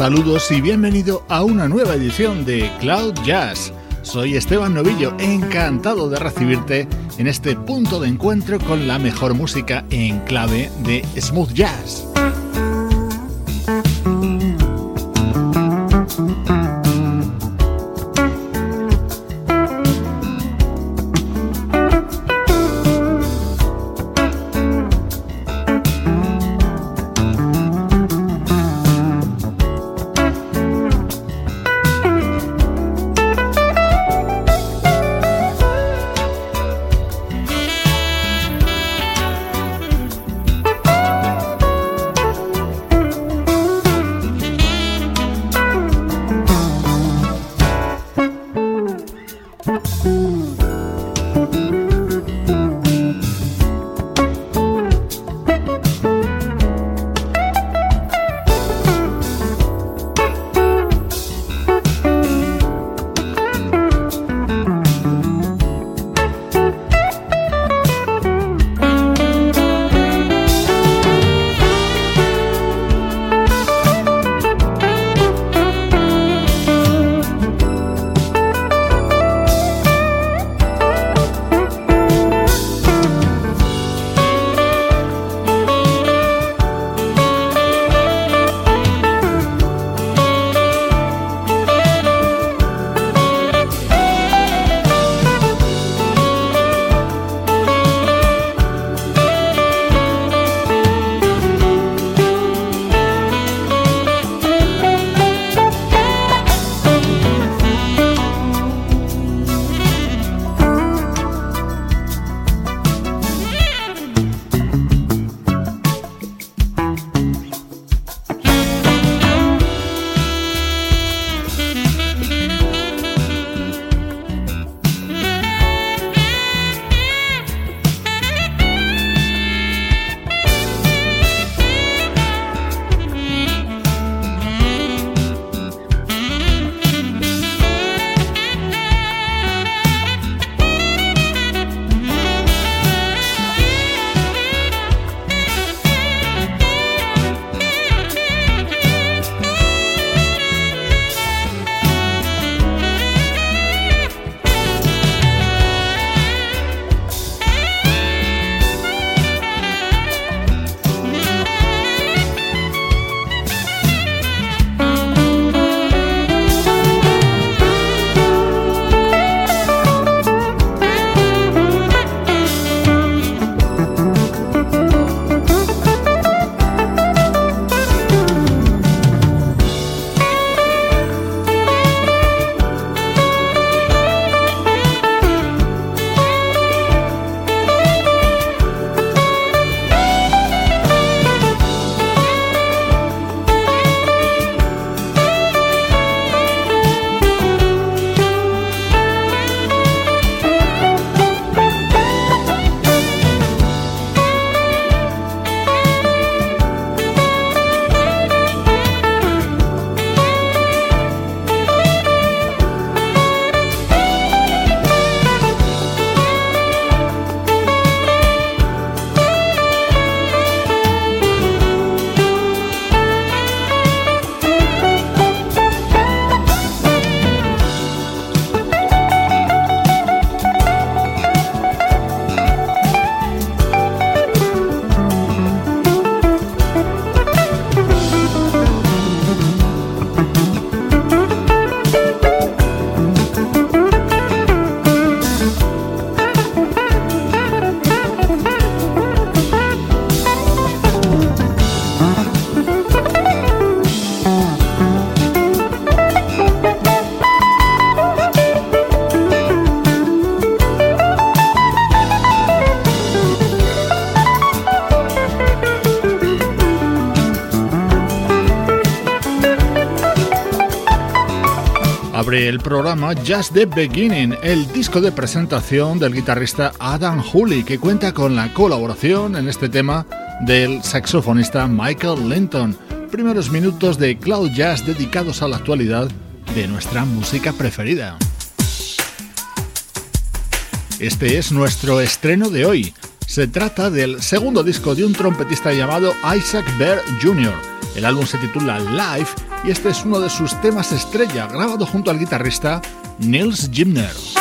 Saludos y bienvenido a una nueva edición de Cloud Jazz. Soy Esteban Novillo, encantado de recibirte en este punto de encuentro con la mejor música en clave de smooth jazz. Abre el programa Just the Beginning, el disco de presentación del guitarrista Adam Hooley, que cuenta con la colaboración en este tema del saxofonista Michael Linton. Primeros minutos de Cloud Jazz dedicados a la actualidad de nuestra música preferida. Este es nuestro estreno de hoy. Se trata del segundo disco de un trompetista llamado Isaac Bear Jr. El álbum se titula Live y este es uno de sus temas estrella, grabado junto al guitarrista Nils Gimner.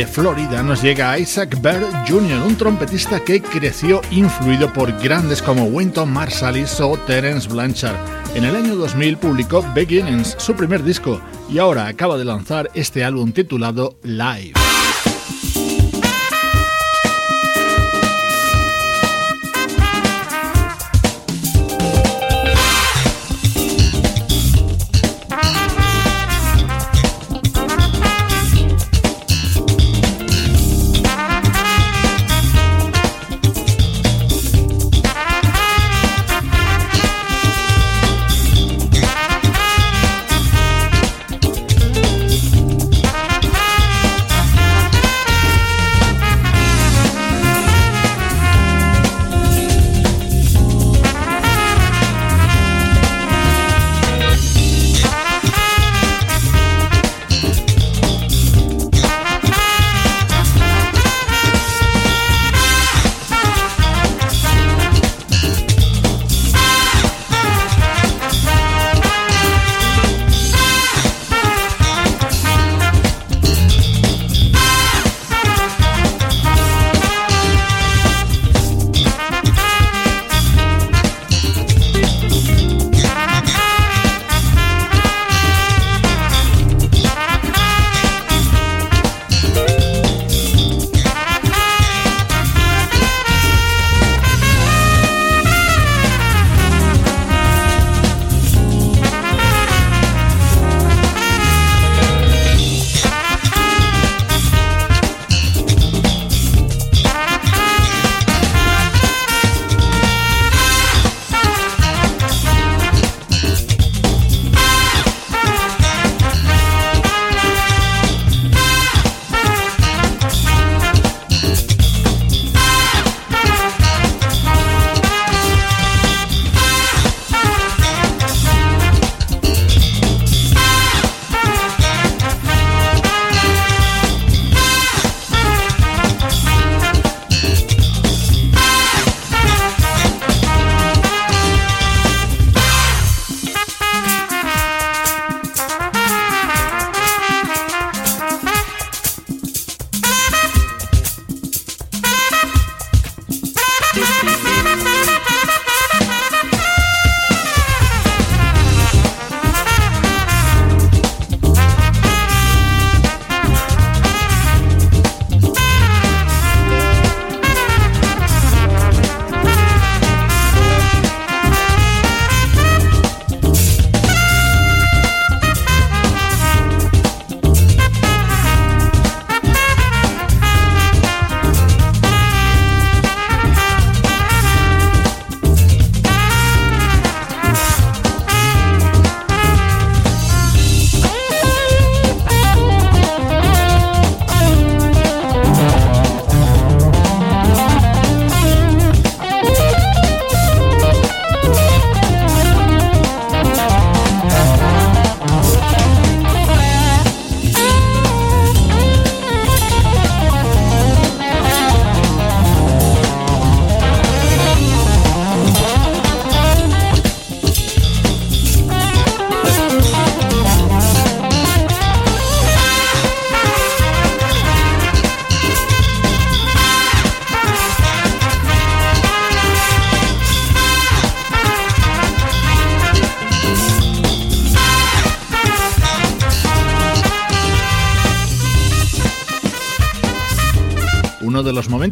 De Florida nos llega Isaac Bear Jr., un trompetista que creció influido por grandes como Winton Marsalis o Terence Blanchard. En el año 2000 publicó Beginnings, su primer disco, y ahora acaba de lanzar este álbum titulado Live.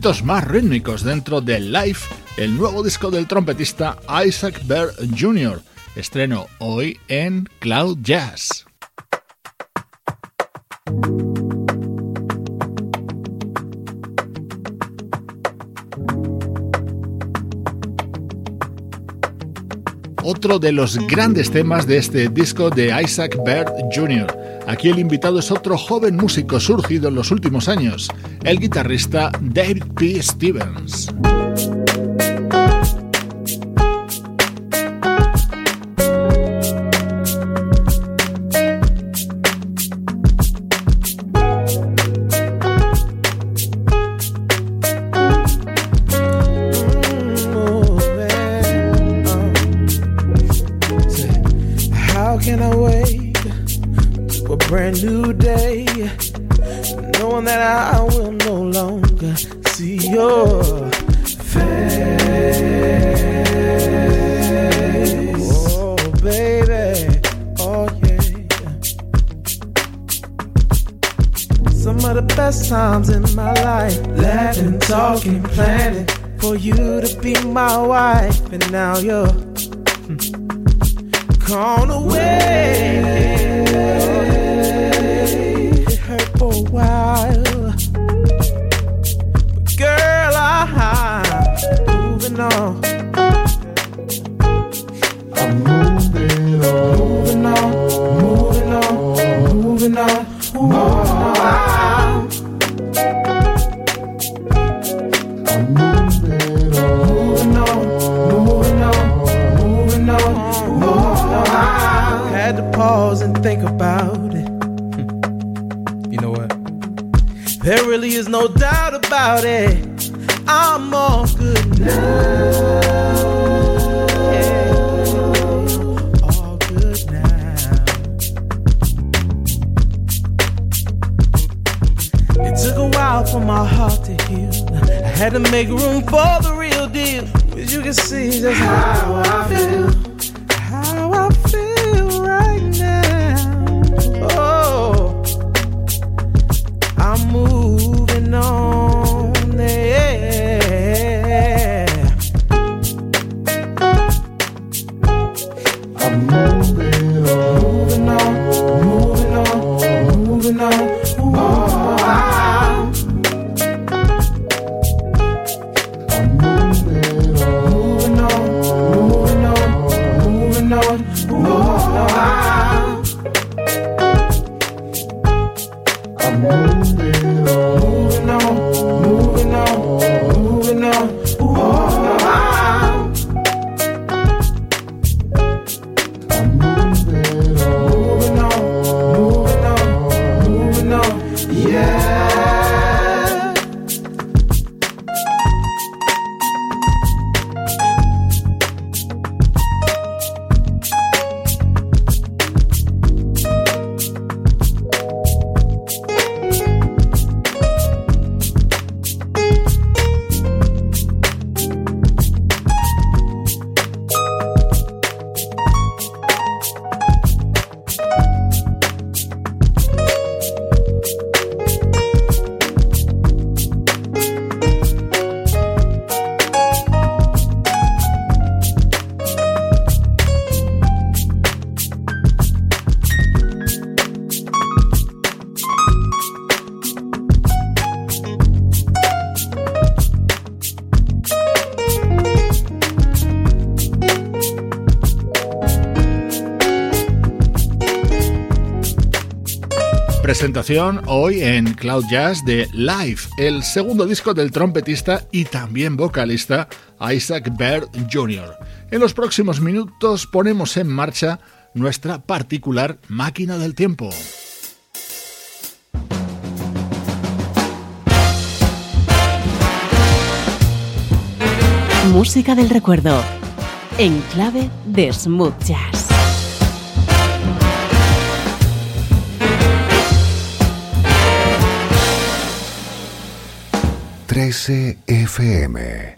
Más rítmicos dentro de Life, el nuevo disco del trompetista Isaac Bear Jr., estreno hoy en Cloud Jazz. otro de los grandes temas de este disco de Isaac Baird Jr. Aquí el invitado es otro joven músico surgido en los últimos años, el guitarrista David P. Stevens. my wife, and now you're hoy en Cloud Jazz de Live, el segundo disco del trompetista y también vocalista Isaac Baird Jr. En los próximos minutos ponemos en marcha nuestra particular máquina del tiempo. Música del recuerdo en clave de smooth jazz. 13 FM.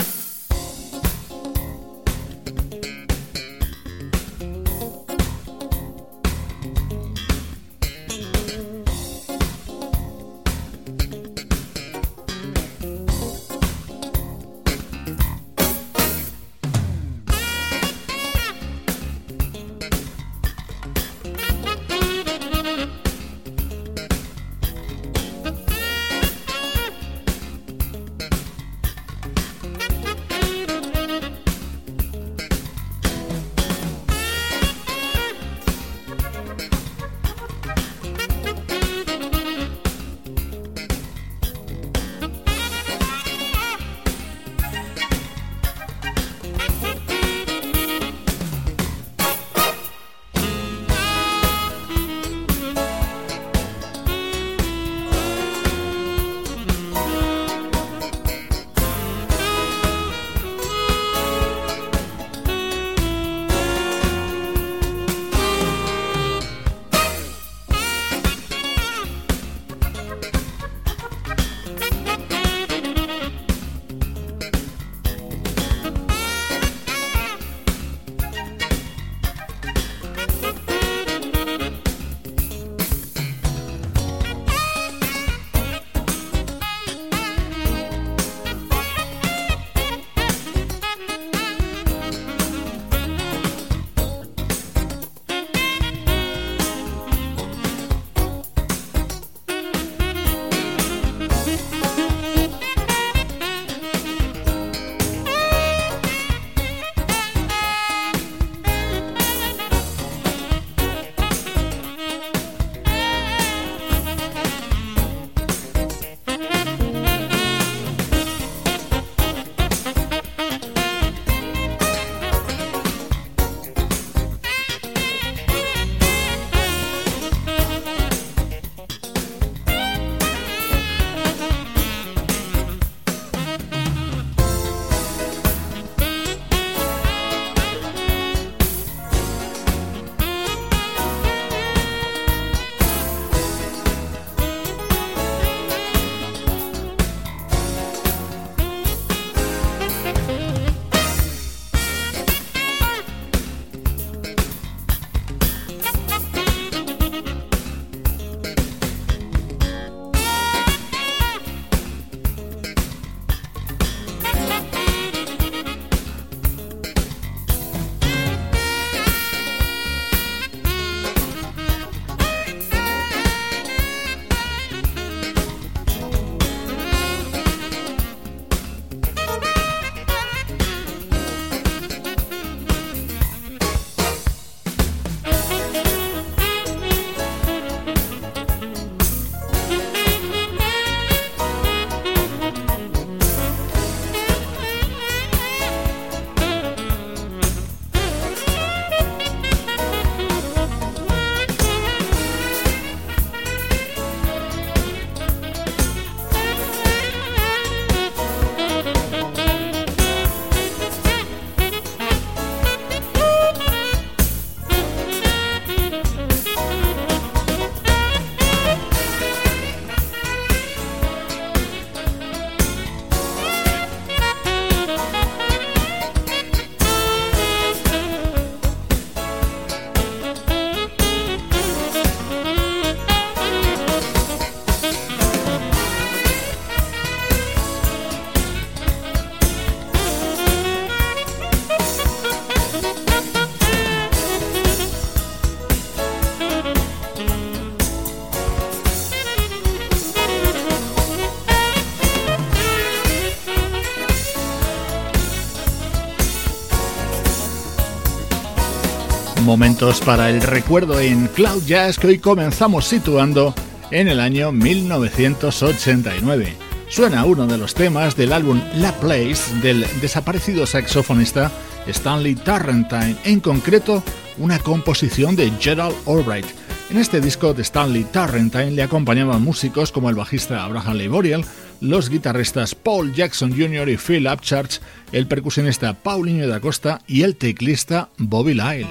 Momentos para el recuerdo en Cloud Jazz que hoy comenzamos situando en el año 1989. Suena uno de los temas del álbum La Place del desaparecido saxofonista Stanley Tarrantine, en concreto una composición de Gerald Albright. En este disco de Stanley Tarrantine le acompañaban músicos como el bajista Abraham Leiboriel, los guitarristas Paul Jackson Jr. y Phil Upchurch, el percusionista Paulinho da Costa y el teclista Bobby Lyle.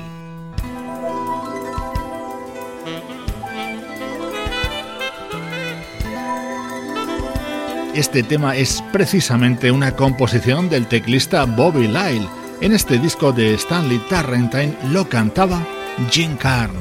Este tema es precisamente una composición del teclista Bobby Lyle. En este disco de Stanley Tarrantine lo cantaba Jim Carn.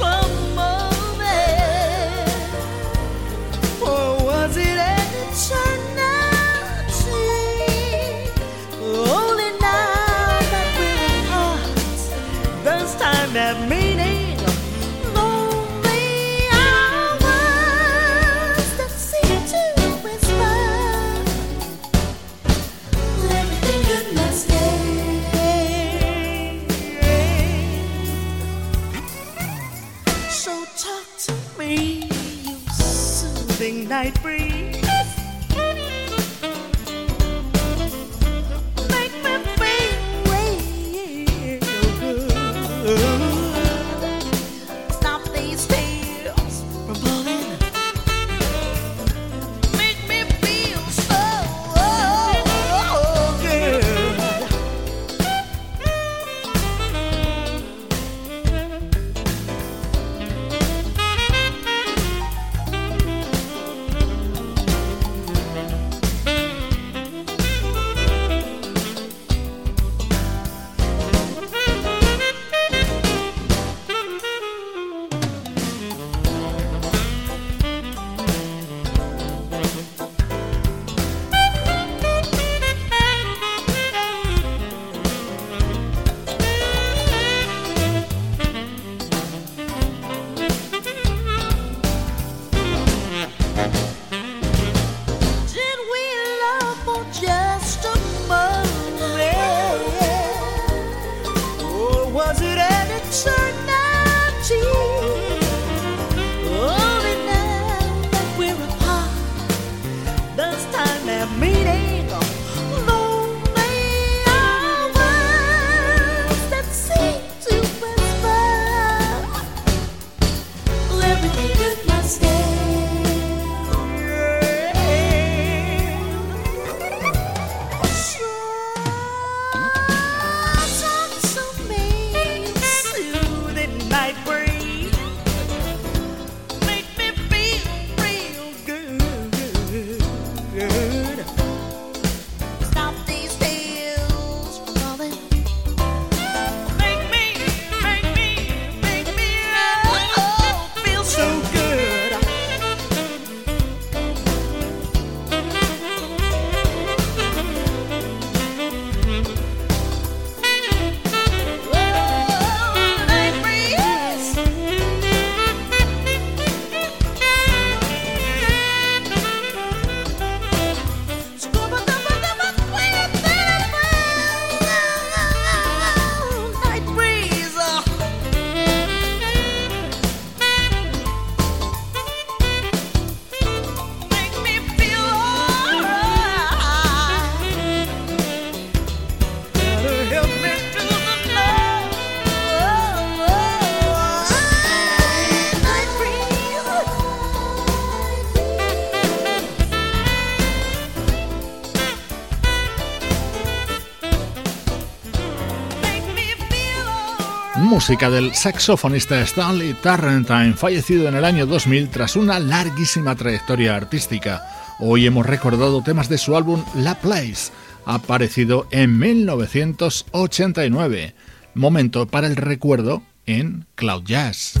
some música del saxofonista Stanley Tarrantine, fallecido en el año 2000 tras una larguísima trayectoria artística. Hoy hemos recordado temas de su álbum La Place, aparecido en 1989. Momento para el recuerdo en Cloud Jazz.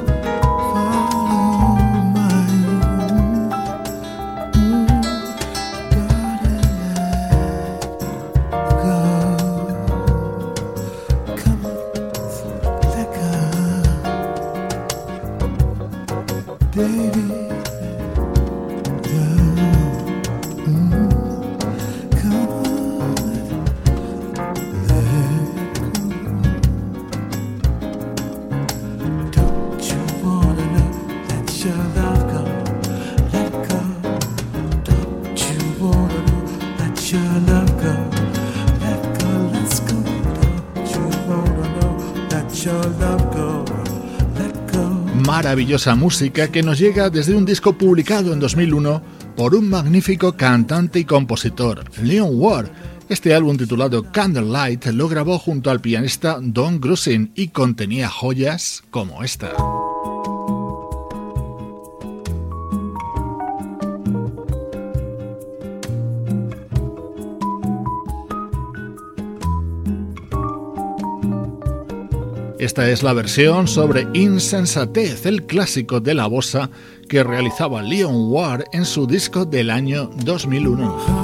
maravillosa música que nos llega desde un disco publicado en 2001 por un magnífico cantante y compositor, Leon Ward. Este álbum titulado Candlelight lo grabó junto al pianista Don Grusin y contenía joyas como esta. Esta es la versión sobre Insensatez, el clásico de la bossa que realizaba Leon Ward en su disco del año 2001.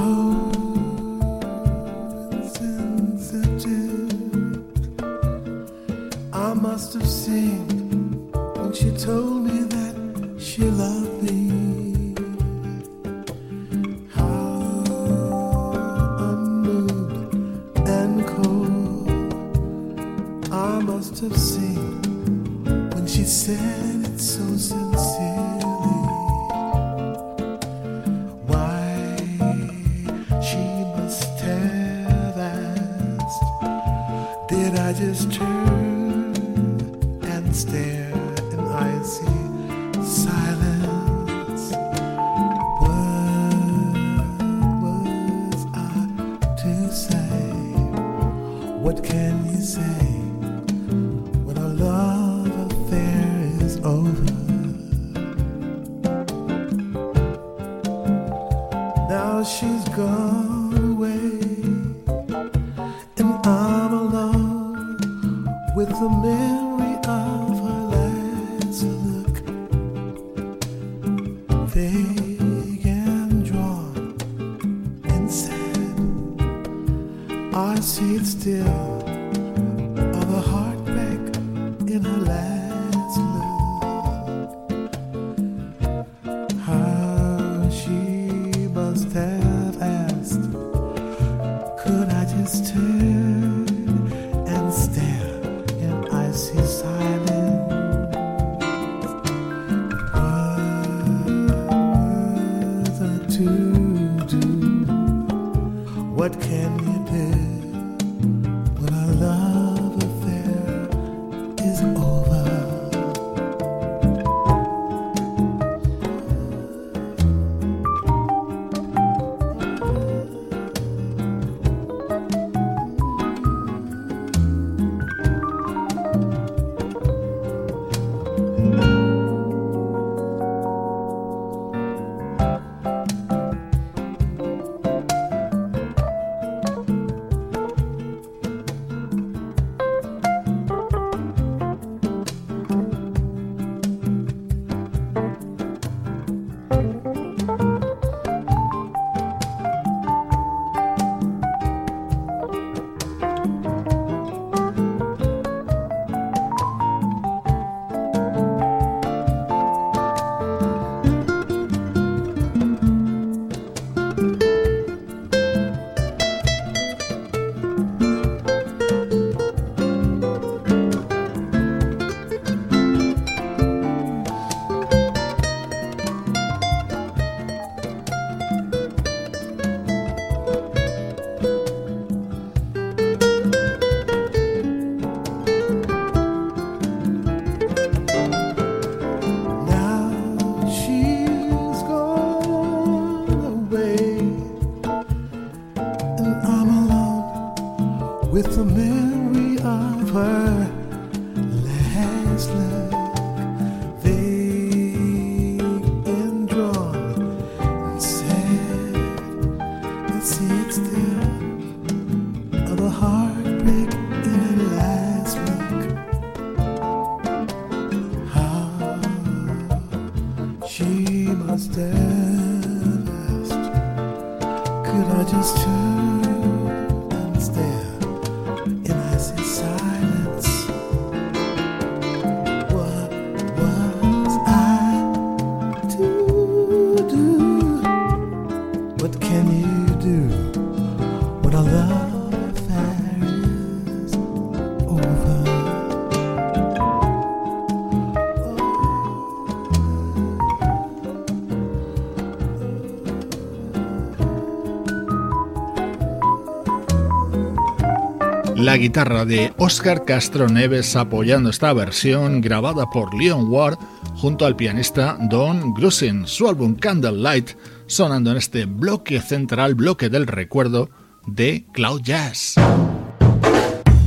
Guitarra de Oscar Castro Neves apoyando esta versión grabada por Leon Ward junto al pianista Don Grusin, su álbum Candlelight sonando en este bloque central, bloque del recuerdo de Cloud Jazz.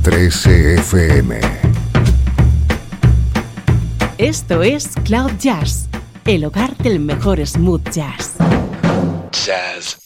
13 FM Esto es Cloud Jazz, el hogar del mejor smooth jazz. Jazz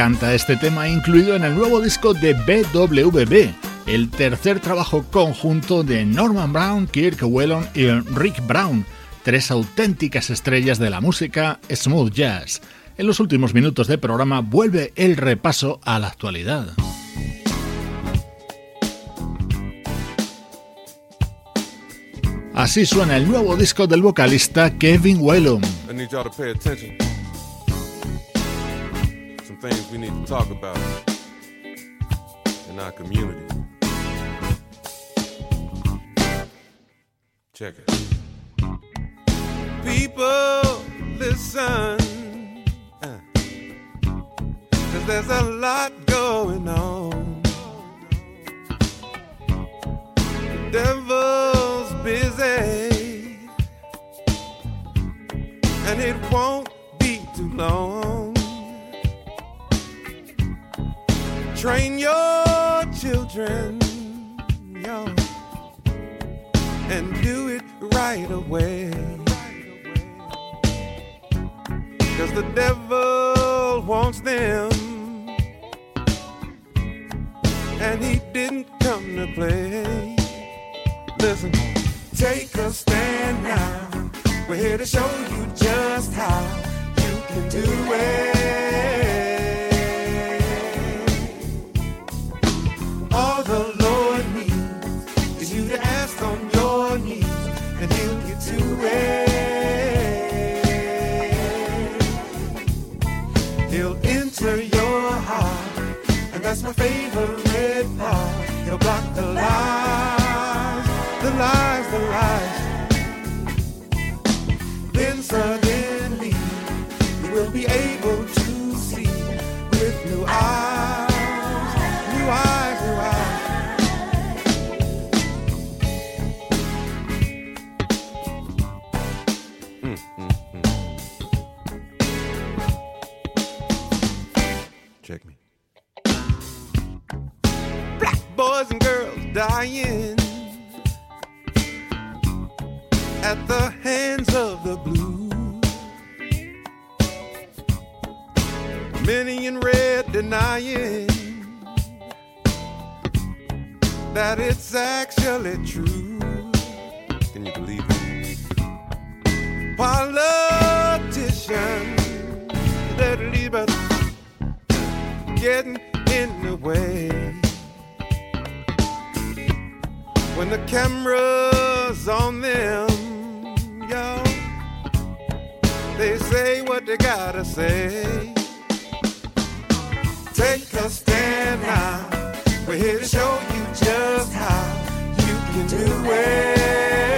encanta este tema incluido en el nuevo disco de BWB, el tercer trabajo conjunto de Norman Brown, Kirk Whelan y Rick Brown, tres auténticas estrellas de la música smooth jazz. En los últimos minutos de programa vuelve el repaso a la actualidad. Así suena el nuevo disco del vocalista Kevin Whalum. Things we need to talk about in our community. Check it. People, listen. Uh, Cause there's a lot going on. The devil's busy. And it won't be too long. Train your children, yo, and do it right away. Cause the devil wants them. And he didn't come to play. Listen, take a stand now. We're here to show you just how you can do it. He'll enter your heart, and that's my favorite part. He'll block the lies, the lies, the lies. Then suddenly you will be able to see with new eyes, dying at the hands of the blue. Many in red denying that it's actually true. Can you believe it? Politicians, that leave us getting in the way. When the camera's on them, yo, they say what they gotta say. Take a stand now. We're here to show you just how you can do it.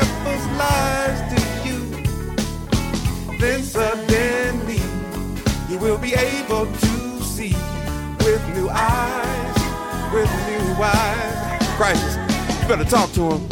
Devil's lies to you. Then suddenly you will be able to see with new eyes, with new eyes. Crisis, you better talk to him.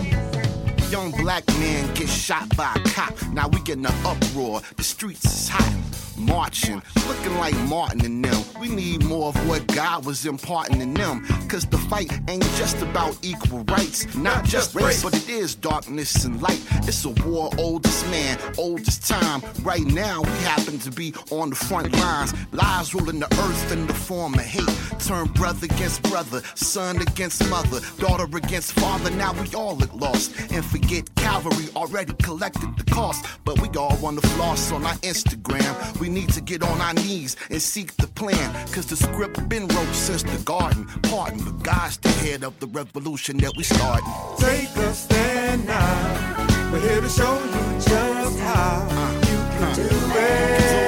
Young black man gets shot by a cop. Now we getting an uproar. The streets is hot. Marching, looking like Martin and them. We need more of what God was imparting in them. Cause the fight ain't just about equal rights. Not just race, but it is darkness and light. It's a war, oldest man, oldest time. Right now, we happen to be on the front lines. Lies ruling the earth in the form of hate. Turn brother against brother, son against mother, daughter against father. Now we all look lost. And forget Calvary already collected the cost. But we all want to floss on our Instagram. We need to get on our knees and seek the plan. Cause the script been wrote since the garden. Pardon, but God's the head of the revolution that we started. Take a stand now. We're here to show you just how uh, you can uh. do it.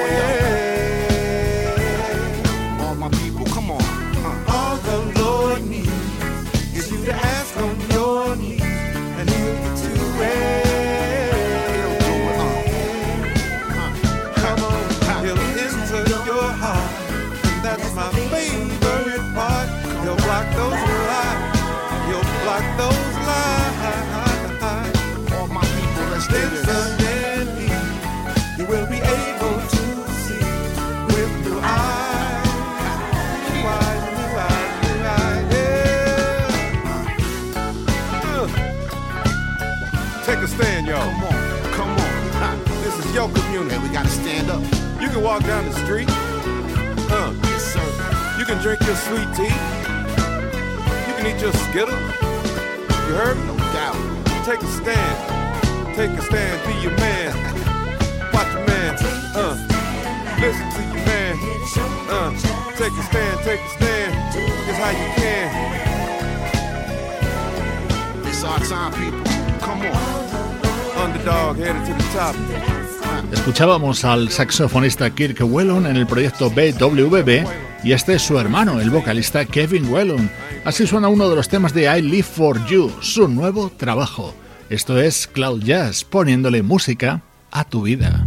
Walk down the street. Uh, Yes, sir. you can drink your sweet tea. You can eat your Skittle. You heard? No doubt. Take a stand. Take a stand. Be your man. Watch your man. Uh, listen to your man. Uh, take a stand. Take a stand. It's how you can. It's our time, people. Come on. Underdog headed to the top. Escuchábamos al saxofonista Kirk Whelan en el proyecto BWB y este es su hermano, el vocalista Kevin Whelan. Así suena uno de los temas de I Live For You, su nuevo trabajo. Esto es Cloud Jazz, poniéndole música a tu vida.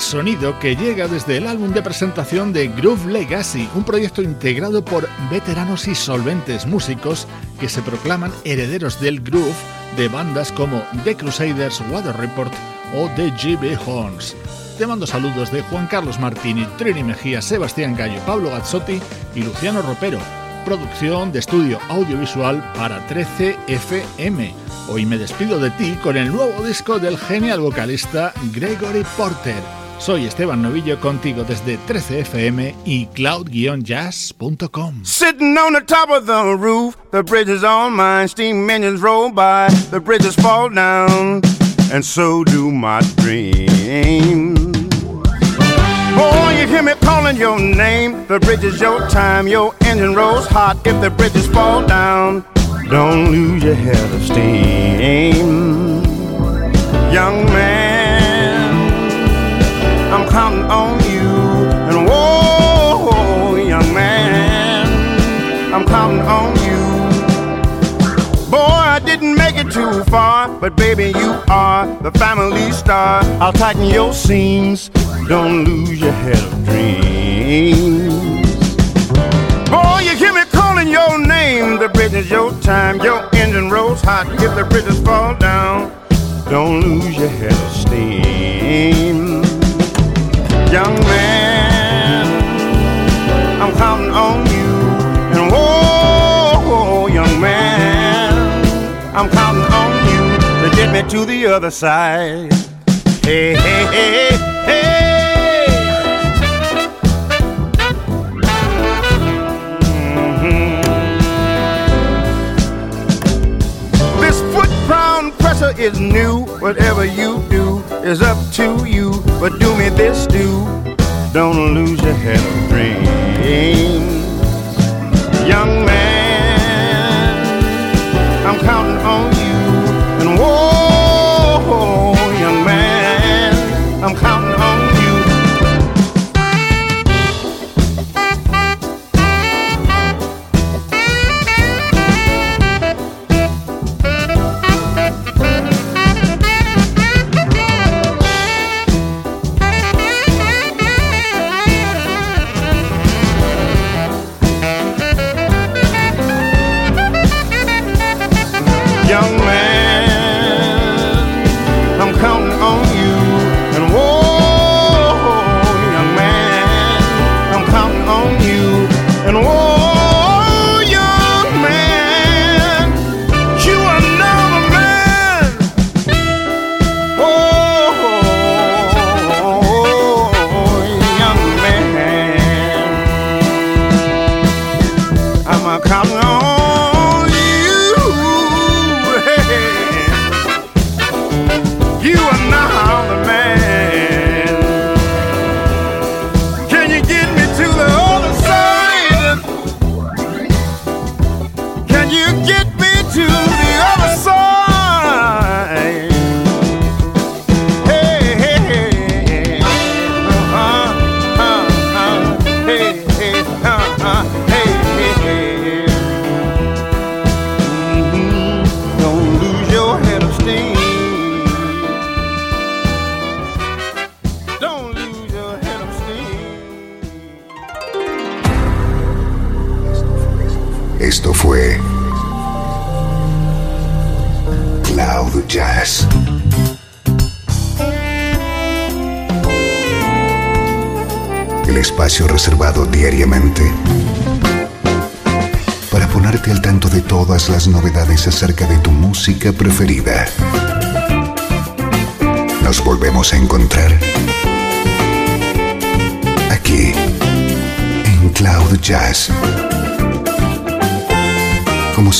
Sonido que llega desde el álbum de presentación de Groove Legacy, un proyecto integrado por veteranos y solventes músicos que se proclaman herederos del groove de bandas como The Crusaders, Water Report o The GB Horns. Te mando saludos de Juan Carlos Martini, Trini Mejía, Sebastián Gallo, Pablo Gazzotti y Luciano Ropero. Producción de estudio audiovisual para 13 FM. Hoy me despido de ti con el nuevo disco del genial vocalista Gregory Porter. Soy Esteban Novillo contigo desde 13fm y cloud-jazz.com. Sitting on the top of the roof, the bridge is on mine, steam engines roll by, the bridges fall down, and so do my dreams. Oh, you hear me calling your name, the bridge is your time, your engine rolls hot if the bridges fall down. Don't lose your head of steam. Young man, counting on you. And whoa, young man, I'm counting on you. Boy, I didn't make it too far, but baby, you are the family star. I'll tighten your seams. Don't lose your head of dreams. Boy, you hear me calling your name. The bridge is your time. Your engine rolls hot. If the bridges fall down, don't lose your head of steam. Young man, I'm counting on you. And whoa, young man, I'm counting on you to get me to the other side. Hey, hey, hey. Is new. Whatever you do is up to you. But do me this, do. Don't lose your head of dreams. Young man, I'm counting on you. young man.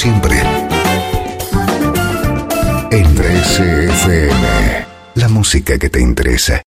Siempre, en 13 FM, la música que te interesa.